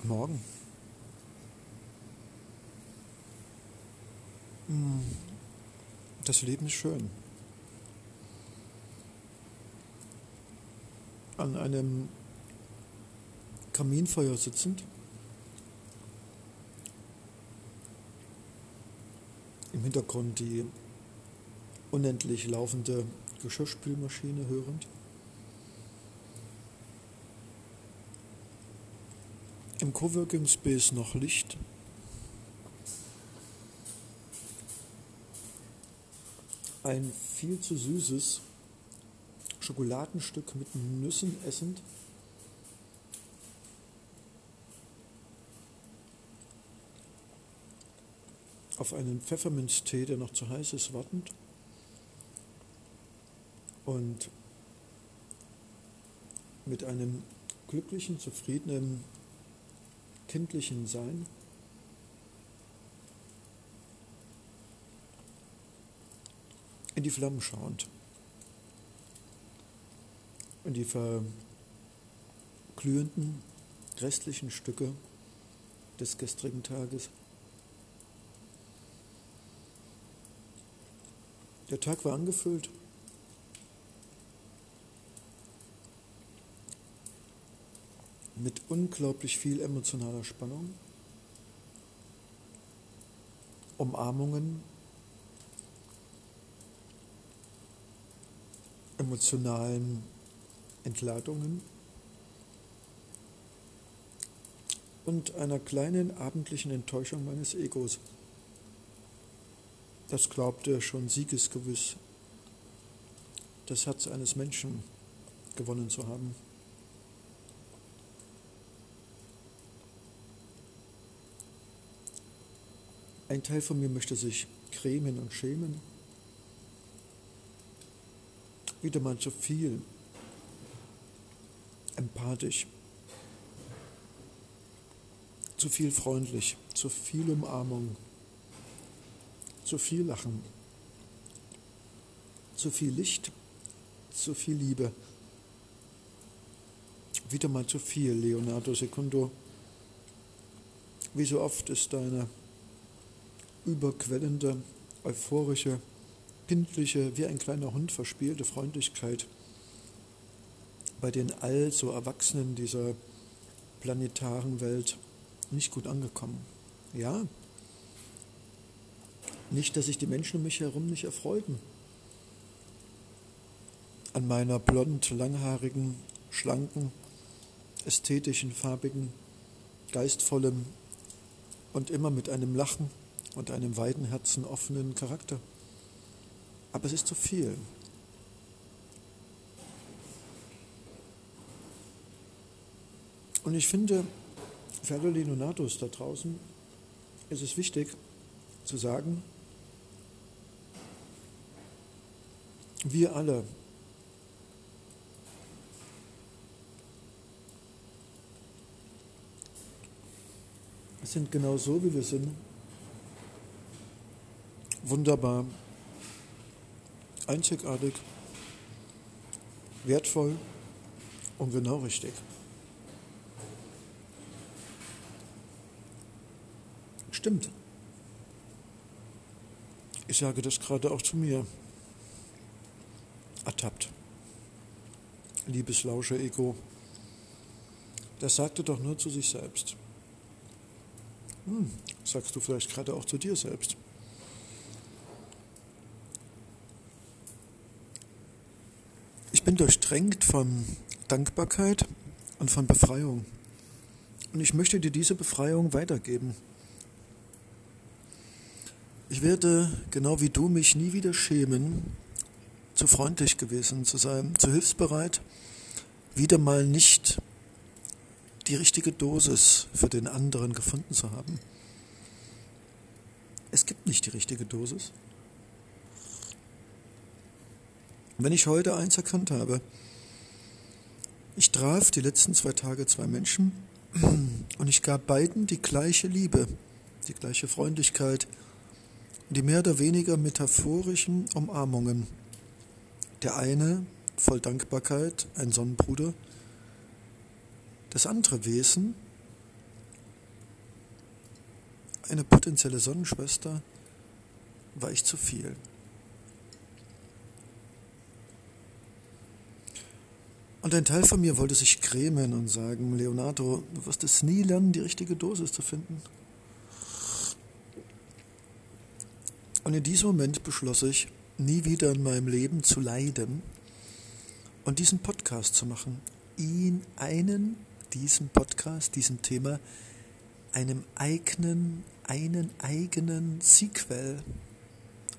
Guten Morgen. Hm, Das Leben ist schön. An einem Kaminfeuer sitzend, im Hintergrund die unendlich laufende Geschirrspülmaschine hörend, im Coworking Space noch Licht, ein viel zu süßes Schokoladenstück mit Nüssen essend. Auf einen Pfefferminztee, der noch zu heiß ist, wartend. Und mit einem glücklichen, zufriedenen, kindlichen Sein. in die Flammen schauend, in die verglühenden restlichen Stücke des gestrigen Tages. Der Tag war angefüllt mit unglaublich viel emotionaler Spannung, Umarmungen, emotionalen Entladungen und einer kleinen abendlichen Enttäuschung meines Egos. Das glaubte schon siegesgewiss, das Herz eines Menschen gewonnen zu haben. Ein Teil von mir möchte sich cremen und schämen. Wieder mal zu viel. Empathisch. Zu viel freundlich. Zu viel Umarmung. Zu viel Lachen. Zu viel Licht. Zu viel Liebe. Wieder mal zu viel, Leonardo Secundo. Wie so oft ist deine überquellende, euphorische, kindliche, wie ein kleiner Hund verspielte Freundlichkeit bei den allso Erwachsenen dieser planetaren Welt nicht gut angekommen. Ja, nicht, dass sich die Menschen um mich herum nicht erfreuten. An meiner blond, langhaarigen, schlanken, ästhetischen, farbigen, geistvollen und immer mit einem Lachen und einem weiten Herzen offenen Charakter. Aber es ist zu viel. Und ich finde, für alle Leonatos da draußen ist es wichtig zu sagen, wir alle sind genau so, wie wir sind. Wunderbar, einzigartig, wertvoll und genau richtig. Stimmt. Ich sage das gerade auch zu mir. Ertappt. Liebes Lauscher-Ego. Das sagte doch nur zu sich selbst. Hm, sagst du vielleicht gerade auch zu dir selbst. Bin durchdrängt von Dankbarkeit und von Befreiung. Und ich möchte dir diese Befreiung weitergeben. Ich werde, genau wie du, mich nie wieder schämen, zu freundlich gewesen zu sein, zu hilfsbereit, wieder mal nicht die richtige Dosis für den anderen gefunden zu haben. Es gibt nicht die richtige Dosis. Wenn ich heute eins erkannt habe, ich traf die letzten zwei Tage zwei Menschen und ich gab beiden die gleiche Liebe, die gleiche Freundlichkeit, die mehr oder weniger metaphorischen Umarmungen. Der eine voll Dankbarkeit, ein Sonnenbruder, das andere Wesen eine potenzielle Sonnenschwester war ich zu viel. Und ein Teil von mir wollte sich grämen und sagen, Leonardo, du wirst es nie lernen, die richtige Dosis zu finden. Und in diesem Moment beschloss ich, nie wieder in meinem Leben zu leiden und diesen Podcast zu machen. Ihn einen, diesem Podcast, diesem Thema, einem eigenen, einen eigenen Sequel,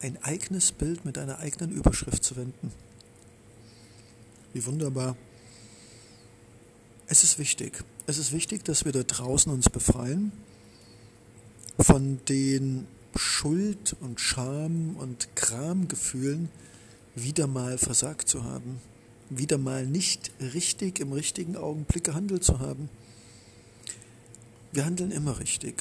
ein eigenes Bild mit einer eigenen Überschrift zu wenden. Wie wunderbar. Es ist wichtig. Es ist wichtig, dass wir da draußen uns befreien von den Schuld und Scham und Kramgefühlen, wieder mal versagt zu haben, wieder mal nicht richtig im richtigen Augenblick gehandelt zu haben. Wir handeln immer richtig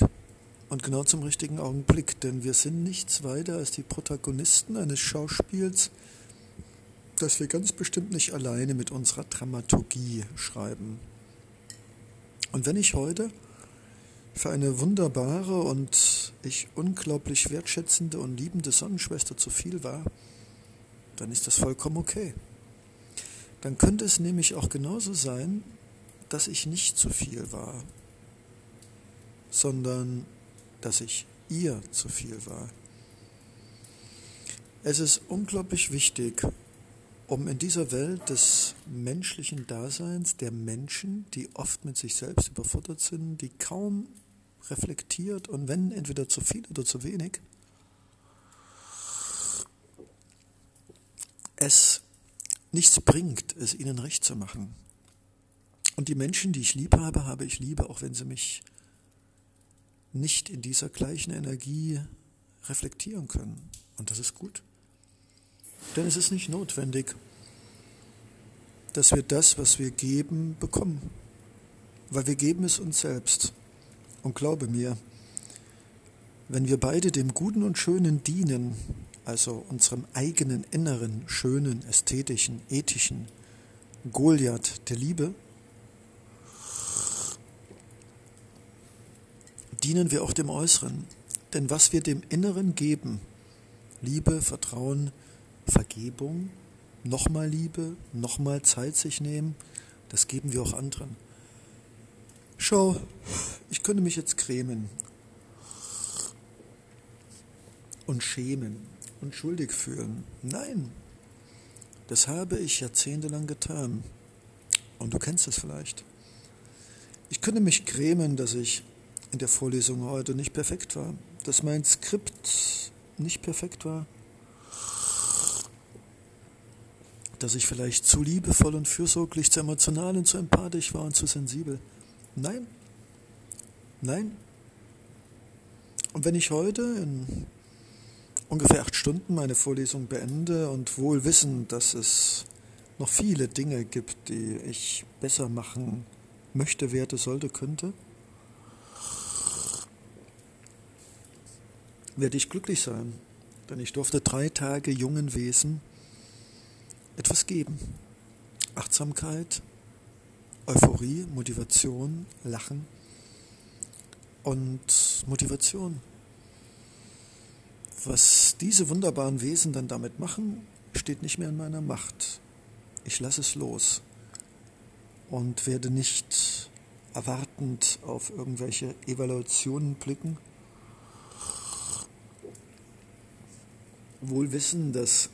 und genau zum richtigen Augenblick, denn wir sind nichts weiter als die Protagonisten eines Schauspiels, das wir ganz bestimmt nicht alleine mit unserer Dramaturgie schreiben. Und wenn ich heute für eine wunderbare und ich unglaublich wertschätzende und liebende Sonnenschwester zu viel war, dann ist das vollkommen okay. Dann könnte es nämlich auch genauso sein, dass ich nicht zu viel war, sondern dass ich ihr zu viel war. Es ist unglaublich wichtig, um in dieser Welt des menschlichen Daseins, der Menschen, die oft mit sich selbst überfordert sind, die kaum reflektiert und wenn entweder zu viel oder zu wenig, es nichts bringt, es ihnen recht zu machen. Und die Menschen, die ich lieb habe, habe ich liebe, auch wenn sie mich nicht in dieser gleichen Energie reflektieren können. Und das ist gut. Denn es ist nicht notwendig, dass wir das, was wir geben, bekommen. Weil wir geben es uns selbst. Und glaube mir, wenn wir beide dem Guten und Schönen dienen, also unserem eigenen inneren, schönen, ästhetischen, ethischen Goliath der Liebe, dienen wir auch dem Äußeren. Denn was wir dem Inneren geben, Liebe, Vertrauen, Vergebung, nochmal Liebe, nochmal Zeit sich nehmen, das geben wir auch anderen. Schau, ich könnte mich jetzt grämen und schämen und schuldig fühlen. Nein, das habe ich jahrzehntelang getan. Und du kennst es vielleicht. Ich könnte mich grämen, dass ich in der Vorlesung heute nicht perfekt war, dass mein Skript nicht perfekt war, dass ich vielleicht zu liebevoll und fürsorglich, zu emotional und zu empathisch war und zu sensibel. Nein, nein. Und wenn ich heute in ungefähr acht Stunden meine Vorlesung beende und wohl wissen, dass es noch viele Dinge gibt, die ich besser machen möchte, werde, sollte, könnte, werde ich glücklich sein, denn ich durfte drei Tage jungen Wesen etwas geben. Achtsamkeit, Euphorie, Motivation, Lachen und Motivation. Was diese wunderbaren Wesen dann damit machen, steht nicht mehr in meiner Macht. Ich lasse es los und werde nicht erwartend auf irgendwelche Evaluationen blicken. Wohl wissen, dass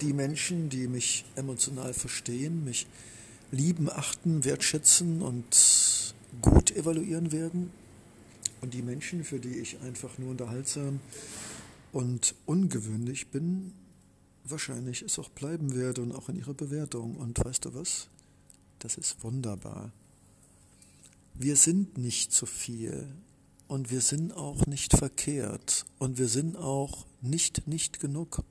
die Menschen, die mich emotional verstehen, mich lieben, achten, wertschätzen und gut evaluieren werden. Und die Menschen, für die ich einfach nur unterhaltsam und ungewöhnlich bin, wahrscheinlich es auch bleiben werde und auch in ihrer Bewertung. Und weißt du was? Das ist wunderbar. Wir sind nicht zu viel und wir sind auch nicht verkehrt und wir sind auch nicht nicht genug.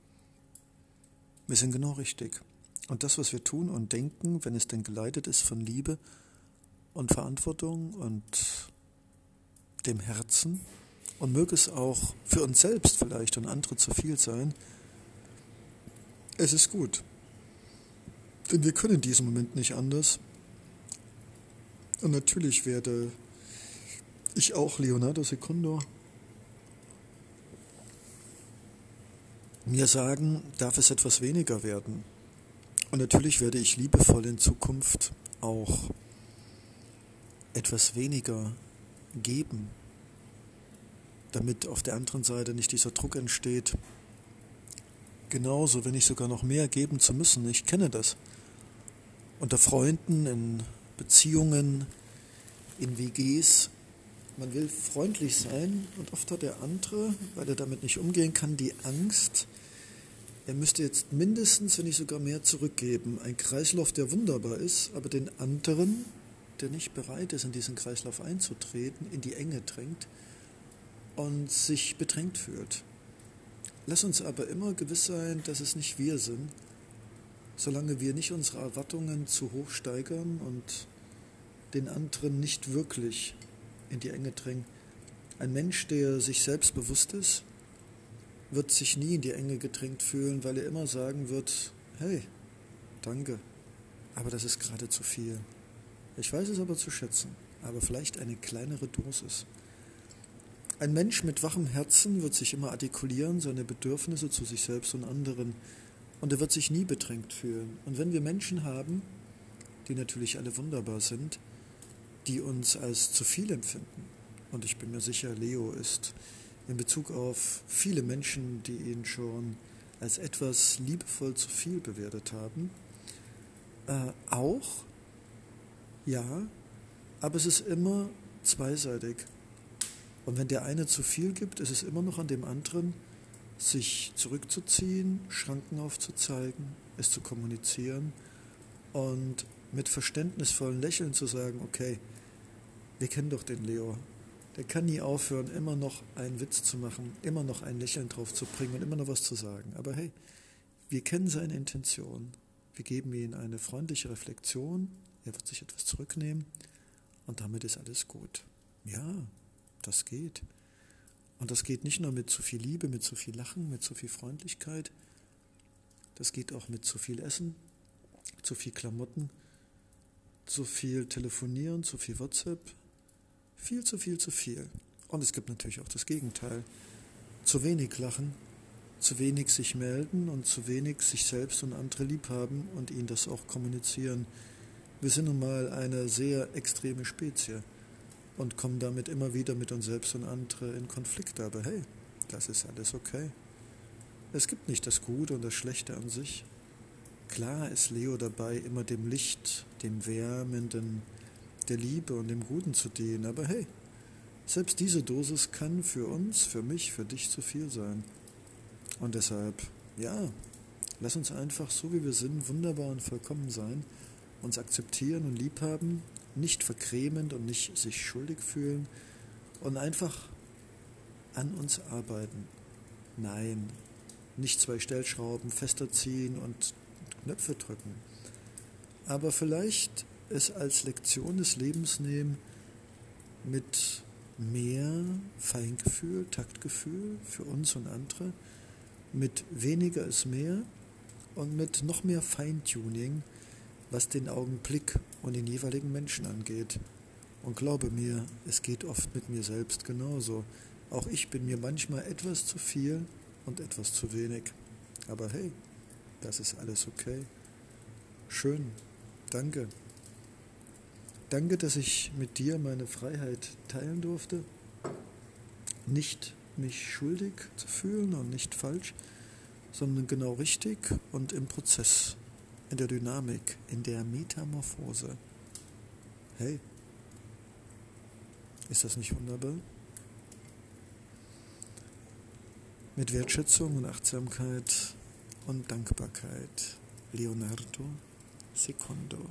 Wir sind genau richtig. Und das, was wir tun und denken, wenn es denn geleitet ist von Liebe und Verantwortung und dem Herzen, und möge es auch für uns selbst vielleicht und andere zu viel sein, es ist gut. Denn wir können in diesem Moment nicht anders. Und natürlich werde ich auch Leonardo Secundo mir sagen, darf es etwas weniger werden. Und natürlich werde ich liebevoll in Zukunft auch etwas weniger geben, damit auf der anderen Seite nicht dieser Druck entsteht, genauso, wenn nicht sogar noch mehr geben zu müssen. Ich kenne das. Unter Freunden, in Beziehungen, in WGs. Man will freundlich sein und oft hat der andere, weil er damit nicht umgehen kann, die Angst, er müsste jetzt mindestens, wenn nicht sogar mehr zurückgeben. Ein Kreislauf, der wunderbar ist, aber den anderen, der nicht bereit ist, in diesen Kreislauf einzutreten, in die Enge drängt und sich bedrängt fühlt. Lass uns aber immer gewiss sein, dass es nicht wir sind, solange wir nicht unsere Erwartungen zu hoch steigern und den anderen nicht wirklich in die Enge drängen. Ein Mensch, der sich selbst bewusst ist, wird sich nie in die Enge gedrängt fühlen, weil er immer sagen wird, hey, danke, aber das ist gerade zu viel. Ich weiß es aber zu schätzen, aber vielleicht eine kleinere Dosis. Ein Mensch mit wachem Herzen wird sich immer artikulieren, seine Bedürfnisse zu sich selbst und anderen, und er wird sich nie bedrängt fühlen. Und wenn wir Menschen haben, die natürlich alle wunderbar sind, die uns als zu viel empfinden, und ich bin mir sicher, Leo ist in Bezug auf viele Menschen, die ihn schon als etwas liebevoll zu viel bewertet haben, äh, auch, ja, aber es ist immer zweiseitig. Und wenn der eine zu viel gibt, ist es immer noch an dem anderen, sich zurückzuziehen, Schranken aufzuzeigen, es zu kommunizieren und mit verständnisvollen Lächeln zu sagen, okay, wir kennen doch den Leo. Der kann nie aufhören, immer noch einen Witz zu machen, immer noch ein Lächeln drauf zu bringen und immer noch was zu sagen. Aber hey, wir kennen seine Intention. Wir geben ihm eine freundliche Reflexion. Er wird sich etwas zurücknehmen und damit ist alles gut. Ja, das geht. Und das geht nicht nur mit zu viel Liebe, mit zu viel Lachen, mit zu viel Freundlichkeit. Das geht auch mit zu viel Essen, zu viel Klamotten, zu viel Telefonieren, zu viel WhatsApp. Viel zu viel zu viel. Und es gibt natürlich auch das Gegenteil. Zu wenig lachen, zu wenig sich melden und zu wenig sich selbst und andere lieb haben und ihnen das auch kommunizieren. Wir sind nun mal eine sehr extreme Spezie und kommen damit immer wieder mit uns selbst und andere in Konflikt. Aber hey, das ist alles okay. Es gibt nicht das Gute und das Schlechte an sich. Klar ist Leo dabei, immer dem Licht, dem Wärmenden, der Liebe und dem Guten zu dienen. Aber hey, selbst diese Dosis kann für uns, für mich, für dich zu viel sein. Und deshalb, ja, lass uns einfach so wie wir sind, wunderbar und vollkommen sein, uns akzeptieren und lieb haben nicht verkremend und nicht sich schuldig fühlen und einfach an uns arbeiten. Nein, nicht zwei Stellschrauben fester ziehen und Knöpfe drücken. Aber vielleicht es als Lektion des Lebens nehmen, mit mehr Feingefühl, Taktgefühl für uns und andere, mit weniger ist mehr und mit noch mehr Feintuning was den Augenblick und den jeweiligen Menschen angeht. Und glaube mir, es geht oft mit mir selbst genauso. Auch ich bin mir manchmal etwas zu viel und etwas zu wenig. Aber hey, das ist alles okay. Schön. Danke. Danke, dass ich mit dir meine Freiheit teilen durfte. Nicht mich schuldig zu fühlen und nicht falsch, sondern genau richtig und im Prozess in der Dynamik, in der Metamorphose. Hey, ist das nicht wunderbar? Mit Wertschätzung und Achtsamkeit und Dankbarkeit. Leonardo Secondo.